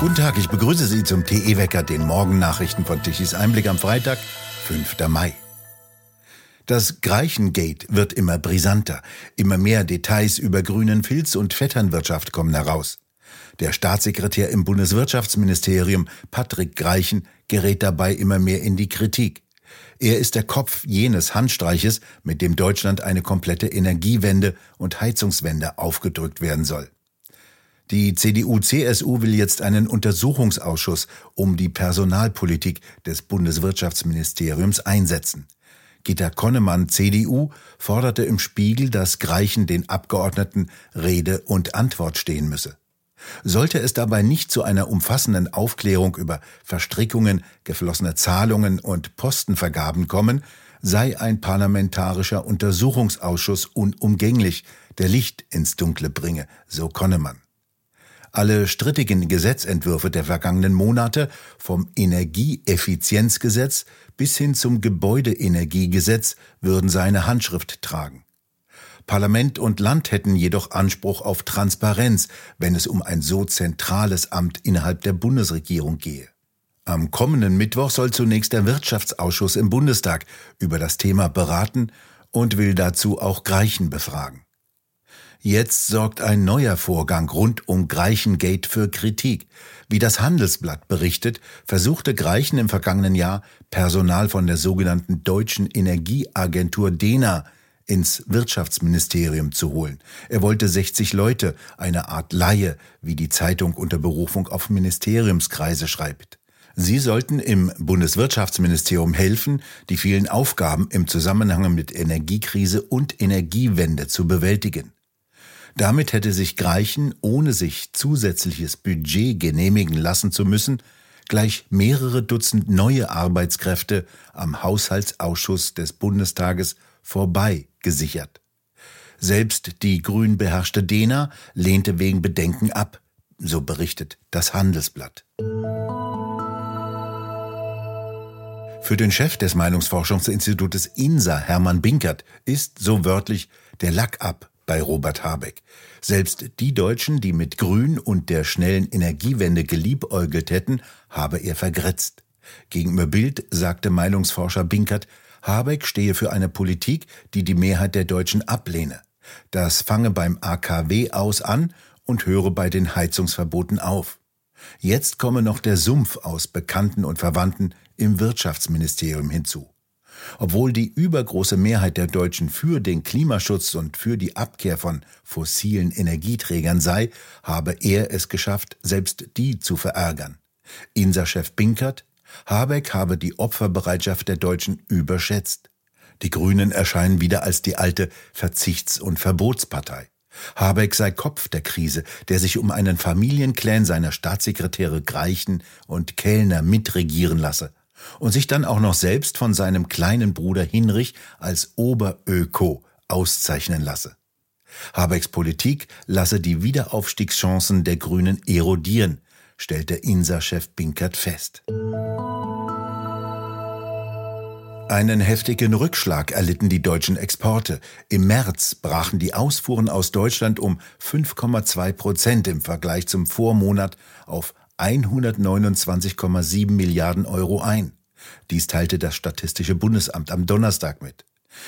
Guten Tag, ich begrüße Sie zum TE-Wecker, den Morgennachrichten von Tichys Einblick am Freitag, 5. Mai. Das Greichengate wird immer brisanter. Immer mehr Details über grünen Filz und Vetternwirtschaft kommen heraus. Der Staatssekretär im Bundeswirtschaftsministerium, Patrick Greichen, gerät dabei immer mehr in die Kritik. Er ist der Kopf jenes Handstreiches, mit dem Deutschland eine komplette Energiewende und Heizungswende aufgedrückt werden soll. Die CDU-CSU will jetzt einen Untersuchungsausschuss um die Personalpolitik des Bundeswirtschaftsministeriums einsetzen. Gitta Konnemann, CDU, forderte im Spiegel, dass Greichen den Abgeordneten Rede und Antwort stehen müsse. Sollte es dabei nicht zu einer umfassenden Aufklärung über Verstrickungen, geflossene Zahlungen und Postenvergaben kommen, sei ein parlamentarischer Untersuchungsausschuss unumgänglich, der Licht ins Dunkle bringe, so Konnemann. Alle strittigen Gesetzentwürfe der vergangenen Monate, vom Energieeffizienzgesetz bis hin zum Gebäudeenergiegesetz, würden seine Handschrift tragen. Parlament und Land hätten jedoch Anspruch auf Transparenz, wenn es um ein so zentrales Amt innerhalb der Bundesregierung gehe. Am kommenden Mittwoch soll zunächst der Wirtschaftsausschuss im Bundestag über das Thema beraten und will dazu auch Greichen befragen. Jetzt sorgt ein neuer Vorgang rund um Greichengate für Kritik. Wie das Handelsblatt berichtet, versuchte Greichen im vergangenen Jahr Personal von der sogenannten Deutschen Energieagentur DENA ins Wirtschaftsministerium zu holen. Er wollte 60 Leute, eine Art Laie, wie die Zeitung unter Berufung auf Ministeriumskreise schreibt. Sie sollten im Bundeswirtschaftsministerium helfen, die vielen Aufgaben im Zusammenhang mit Energiekrise und Energiewende zu bewältigen. Damit hätte sich Greichen, ohne sich zusätzliches Budget genehmigen lassen zu müssen, gleich mehrere Dutzend neue Arbeitskräfte am Haushaltsausschuss des Bundestages vorbei gesichert. Selbst die grün beherrschte Dena lehnte wegen Bedenken ab, so berichtet das Handelsblatt. Für den Chef des Meinungsforschungsinstitutes INSA, Hermann Binkert, ist so wörtlich der Lack ab bei Robert Habeck. Selbst die Deutschen, die mit Grün und der schnellen Energiewende geliebäugelt hätten, habe er vergrätzt. Gegenüber Bild sagte Meinungsforscher Binkert, Habeck stehe für eine Politik, die die Mehrheit der Deutschen ablehne. Das fange beim AKW aus an und höre bei den Heizungsverboten auf. Jetzt komme noch der Sumpf aus Bekannten und Verwandten im Wirtschaftsministerium hinzu. Obwohl die übergroße Mehrheit der Deutschen für den Klimaschutz und für die Abkehr von fossilen Energieträgern sei, habe er es geschafft, selbst die zu verärgern. INSA-Chef Binkert, Habeck habe die Opferbereitschaft der Deutschen überschätzt. Die Grünen erscheinen wieder als die alte Verzichts- und Verbotspartei. Habeck sei Kopf der Krise, der sich um einen Familienclan seiner Staatssekretäre Greichen und Kellner mitregieren lasse und sich dann auch noch selbst von seinem kleinen Bruder Hinrich als Oberöko auszeichnen lasse. Habecks Politik lasse die Wiederaufstiegschancen der Grünen erodieren, stellte INSA-Chef Binkert fest. Einen heftigen Rückschlag erlitten die deutschen Exporte. Im März brachen die Ausfuhren aus Deutschland um 5,2 Prozent im Vergleich zum Vormonat auf 129,7 Milliarden Euro ein. Dies teilte das Statistische Bundesamt am Donnerstag mit.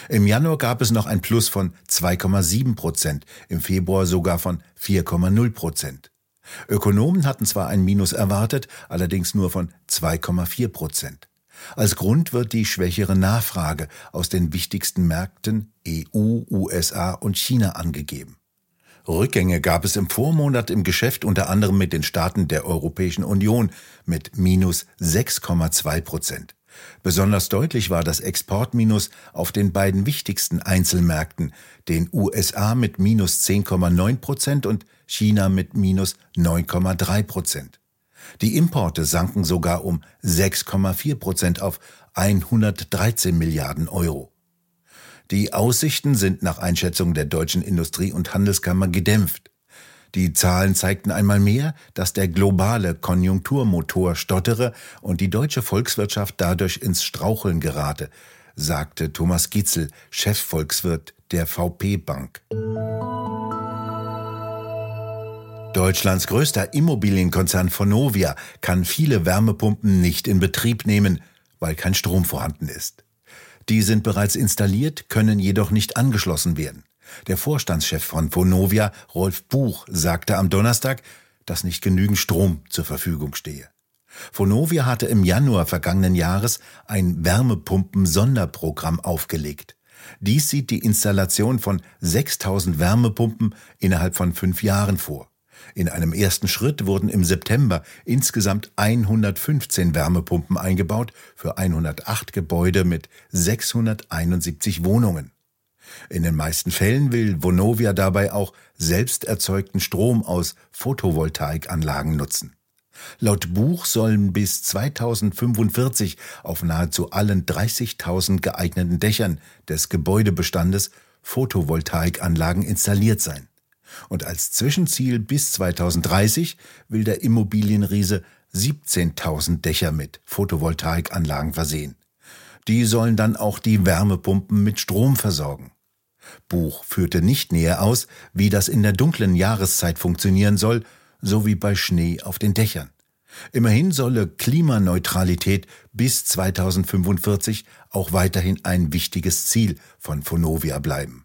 Im Januar gab es noch ein Plus von 2,7 Prozent, im Februar sogar von 4,0 Prozent. Ökonomen hatten zwar ein Minus erwartet, allerdings nur von 2,4 Prozent. Als Grund wird die schwächere Nachfrage aus den wichtigsten Märkten EU, USA und China angegeben. Rückgänge gab es im Vormonat im Geschäft unter anderem mit den Staaten der Europäischen Union mit minus 6,2 Prozent. Besonders deutlich war das Exportminus auf den beiden wichtigsten Einzelmärkten, den USA mit minus 10,9 Prozent und China mit minus 9,3 Prozent. Die Importe sanken sogar um 6,4 Prozent auf 113 Milliarden Euro. Die Aussichten sind nach Einschätzung der deutschen Industrie- und Handelskammer gedämpft. Die Zahlen zeigten einmal mehr, dass der globale Konjunkturmotor stottere und die deutsche Volkswirtschaft dadurch ins Straucheln gerate, sagte Thomas Gitzel, Chefvolkswirt der VP Bank. Deutschlands größter Immobilienkonzern Vonovia kann viele Wärmepumpen nicht in Betrieb nehmen, weil kein Strom vorhanden ist. Die sind bereits installiert, können jedoch nicht angeschlossen werden. Der Vorstandschef von Vonovia, Rolf Buch, sagte am Donnerstag, dass nicht genügend Strom zur Verfügung stehe. Vonovia hatte im Januar vergangenen Jahres ein Wärmepumpen-Sonderprogramm aufgelegt. Dies sieht die Installation von 6000 Wärmepumpen innerhalb von fünf Jahren vor. In einem ersten Schritt wurden im September insgesamt 115 Wärmepumpen eingebaut für 108 Gebäude mit 671 Wohnungen. In den meisten Fällen will Vonovia dabei auch selbst erzeugten Strom aus Photovoltaikanlagen nutzen. Laut Buch sollen bis 2045 auf nahezu allen 30.000 geeigneten Dächern des Gebäudebestandes Photovoltaikanlagen installiert sein. Und als Zwischenziel bis 2030 will der Immobilienriese 17.000 Dächer mit Photovoltaikanlagen versehen. Die sollen dann auch die Wärmepumpen mit Strom versorgen. Buch führte nicht näher aus, wie das in der dunklen Jahreszeit funktionieren soll, so wie bei Schnee auf den Dächern. Immerhin solle Klimaneutralität bis 2045 auch weiterhin ein wichtiges Ziel von Fonovia bleiben.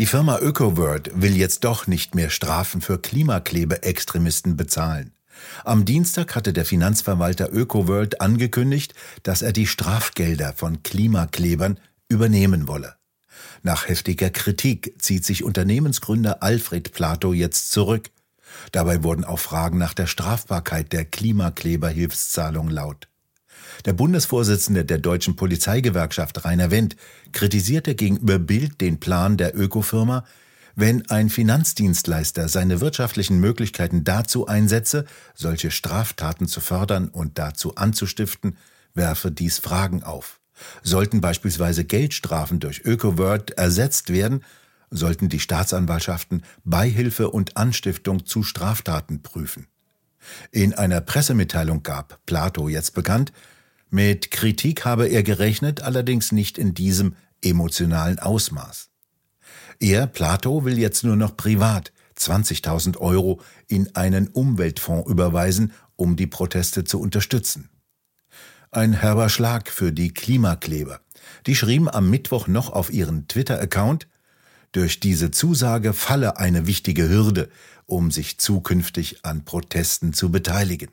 Die Firma ÖkoWord will jetzt doch nicht mehr Strafen für Klimaklebeextremisten bezahlen. Am Dienstag hatte der Finanzverwalter ÖkoWorld angekündigt, dass er die Strafgelder von Klimaklebern übernehmen wolle. Nach heftiger Kritik zieht sich Unternehmensgründer Alfred Plato jetzt zurück. Dabei wurden auch Fragen nach der Strafbarkeit der Klimakleberhilfszahlung laut. Der Bundesvorsitzende der deutschen Polizeigewerkschaft Rainer Wendt kritisierte gegenüber Bild den Plan der Ökofirma, wenn ein Finanzdienstleister seine wirtschaftlichen Möglichkeiten dazu einsetze, solche Straftaten zu fördern und dazu anzustiften, werfe dies Fragen auf. Sollten beispielsweise Geldstrafen durch ÖkoWord ersetzt werden, sollten die Staatsanwaltschaften Beihilfe und Anstiftung zu Straftaten prüfen. In einer Pressemitteilung gab Plato jetzt bekannt, mit Kritik habe er gerechnet, allerdings nicht in diesem emotionalen Ausmaß. Er, Plato, will jetzt nur noch privat 20.000 Euro in einen Umweltfonds überweisen, um die Proteste zu unterstützen. Ein herber Schlag für die Klimakleber. Die schrieben am Mittwoch noch auf ihren Twitter-Account, durch diese Zusage falle eine wichtige Hürde, um sich zukünftig an Protesten zu beteiligen.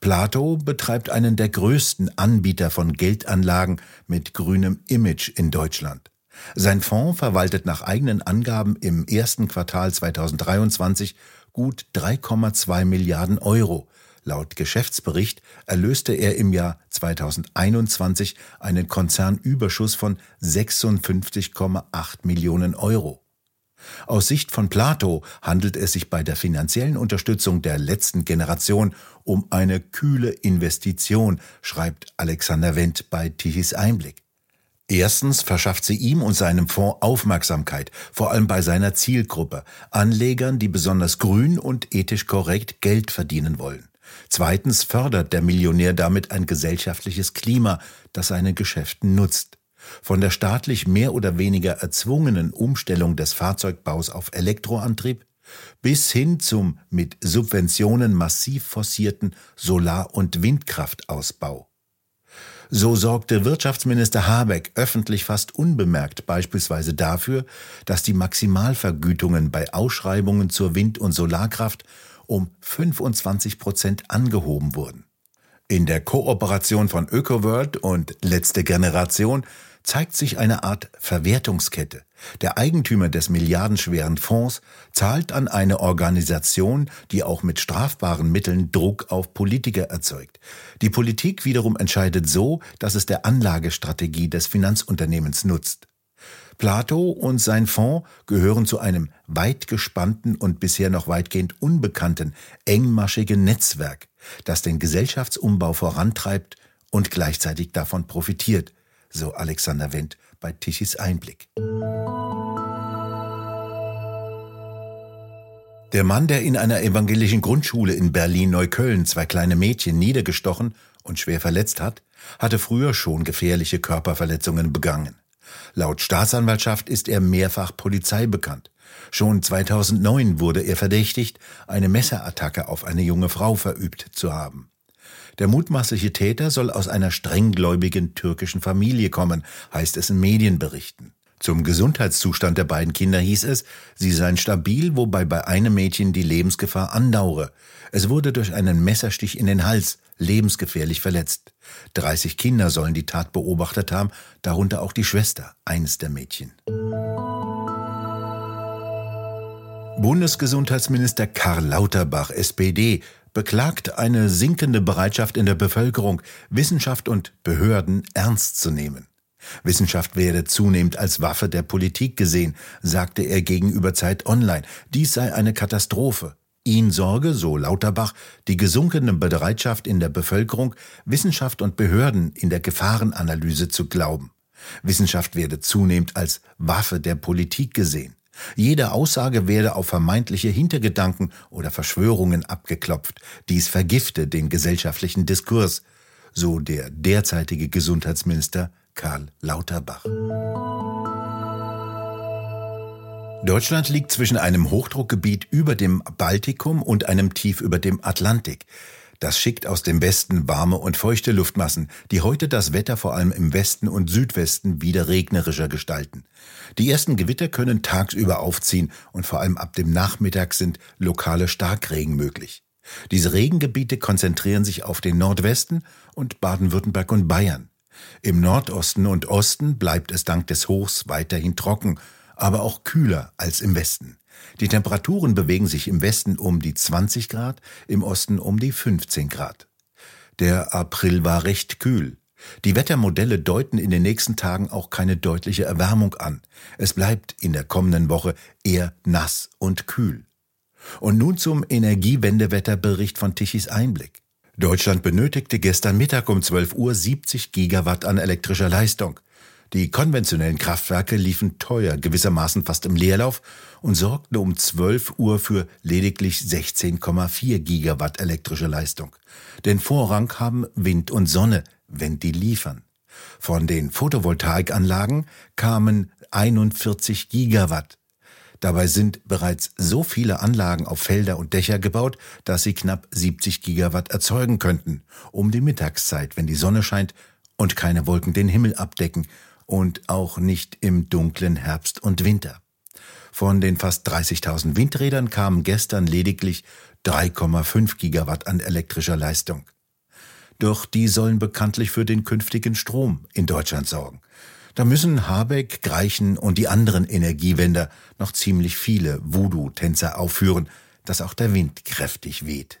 Plato betreibt einen der größten Anbieter von Geldanlagen mit grünem Image in Deutschland. Sein Fonds verwaltet nach eigenen Angaben im ersten Quartal 2023 gut 3,2 Milliarden Euro, Laut Geschäftsbericht erlöste er im Jahr 2021 einen Konzernüberschuss von 56,8 Millionen Euro. Aus Sicht von Plato handelt es sich bei der finanziellen Unterstützung der letzten Generation um eine kühle Investition, schreibt Alexander Wendt bei Tichys Einblick. Erstens verschafft sie ihm und seinem Fonds Aufmerksamkeit, vor allem bei seiner Zielgruppe, Anlegern, die besonders grün und ethisch korrekt Geld verdienen wollen. Zweitens fördert der Millionär damit ein gesellschaftliches Klima, das seinen Geschäften nutzt. Von der staatlich mehr oder weniger erzwungenen Umstellung des Fahrzeugbaus auf Elektroantrieb bis hin zum mit Subventionen massiv forcierten Solar- und Windkraftausbau. So sorgte Wirtschaftsminister Habeck öffentlich fast unbemerkt beispielsweise dafür, dass die Maximalvergütungen bei Ausschreibungen zur Wind- und Solarkraft um 25 Prozent angehoben wurden. In der Kooperation von ÖkoWorld und Letzte Generation zeigt sich eine Art Verwertungskette. Der Eigentümer des milliardenschweren Fonds zahlt an eine Organisation, die auch mit strafbaren Mitteln Druck auf Politiker erzeugt. Die Politik wiederum entscheidet so, dass es der Anlagestrategie des Finanzunternehmens nutzt. Plato und sein Fonds gehören zu einem weit gespannten und bisher noch weitgehend unbekannten, engmaschigen Netzwerk, das den Gesellschaftsumbau vorantreibt und gleichzeitig davon profitiert, so Alexander Wendt bei Tichys Einblick. Der Mann, der in einer evangelischen Grundschule in Berlin-Neukölln zwei kleine Mädchen niedergestochen und schwer verletzt hat, hatte früher schon gefährliche Körperverletzungen begangen. Laut Staatsanwaltschaft ist er mehrfach Polizei bekannt. Schon 2009 wurde er verdächtigt, eine Messerattacke auf eine junge Frau verübt zu haben. Der mutmaßliche Täter soll aus einer strenggläubigen türkischen Familie kommen, heißt es in Medienberichten. Zum Gesundheitszustand der beiden Kinder hieß es, sie seien stabil, wobei bei einem Mädchen die Lebensgefahr andauere. Es wurde durch einen Messerstich in den Hals lebensgefährlich verletzt. 30 Kinder sollen die Tat beobachtet haben, darunter auch die Schwester eines der Mädchen. Bundesgesundheitsminister Karl Lauterbach, SPD, beklagt eine sinkende Bereitschaft in der Bevölkerung, Wissenschaft und Behörden ernst zu nehmen. Wissenschaft werde zunehmend als Waffe der Politik gesehen, sagte er gegenüber Zeit Online. Dies sei eine Katastrophe. Ihn sorge, so Lauterbach, die gesunkene Bereitschaft in der Bevölkerung, Wissenschaft und Behörden in der Gefahrenanalyse zu glauben. Wissenschaft werde zunehmend als Waffe der Politik gesehen. Jede Aussage werde auf vermeintliche Hintergedanken oder Verschwörungen abgeklopft. Dies vergifte den gesellschaftlichen Diskurs, so der derzeitige Gesundheitsminister Karl Lauterbach. Deutschland liegt zwischen einem Hochdruckgebiet über dem Baltikum und einem Tief über dem Atlantik. Das schickt aus dem Westen warme und feuchte Luftmassen, die heute das Wetter vor allem im Westen und Südwesten wieder regnerischer gestalten. Die ersten Gewitter können tagsüber aufziehen und vor allem ab dem Nachmittag sind lokale Starkregen möglich. Diese Regengebiete konzentrieren sich auf den Nordwesten und Baden-Württemberg und Bayern. Im Nordosten und Osten bleibt es dank des Hochs weiterhin trocken aber auch kühler als im Westen. Die Temperaturen bewegen sich im Westen um die 20 Grad, im Osten um die 15 Grad. Der April war recht kühl. Die Wettermodelle deuten in den nächsten Tagen auch keine deutliche Erwärmung an. Es bleibt in der kommenden Woche eher nass und kühl. Und nun zum Energiewendewetterbericht von Tichys Einblick. Deutschland benötigte gestern Mittag um 12 Uhr 70 Gigawatt an elektrischer Leistung. Die konventionellen Kraftwerke liefen teuer, gewissermaßen fast im Leerlauf und sorgten um 12 Uhr für lediglich 16,4 Gigawatt elektrische Leistung. Den Vorrang haben Wind und Sonne, wenn die liefern. Von den Photovoltaikanlagen kamen 41 Gigawatt. Dabei sind bereits so viele Anlagen auf Felder und Dächer gebaut, dass sie knapp 70 Gigawatt erzeugen könnten, um die Mittagszeit, wenn die Sonne scheint und keine Wolken den Himmel abdecken und auch nicht im dunklen Herbst und Winter. Von den fast 30.000 Windrädern kamen gestern lediglich 3,5 Gigawatt an elektrischer Leistung. Doch die sollen bekanntlich für den künftigen Strom in Deutschland sorgen. Da müssen Habeck, Greichen und die anderen Energiewender noch ziemlich viele Voodoo-Tänzer aufführen, dass auch der Wind kräftig weht.